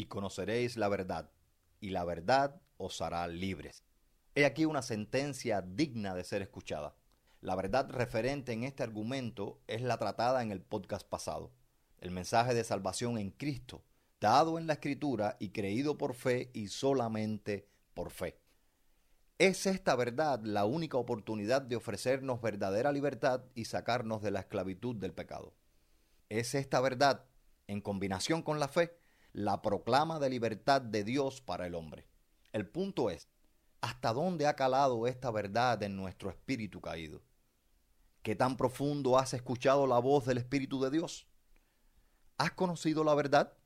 y conoceréis la verdad, y la verdad os hará libres. He aquí una sentencia digna de ser escuchada. La verdad referente en este argumento es la tratada en el podcast pasado. El mensaje de salvación en Cristo, dado en la Escritura y creído por fe y solamente por fe. ¿Es esta verdad la única oportunidad de ofrecernos verdadera libertad y sacarnos de la esclavitud del pecado? ¿Es esta verdad, en combinación con la fe, la proclama de libertad de Dios para el hombre? El punto es, ¿hasta dónde ha calado esta verdad en nuestro espíritu caído? ¿Qué tan profundo has escuchado la voz del Espíritu de Dios? ¿Has conocido la verdad?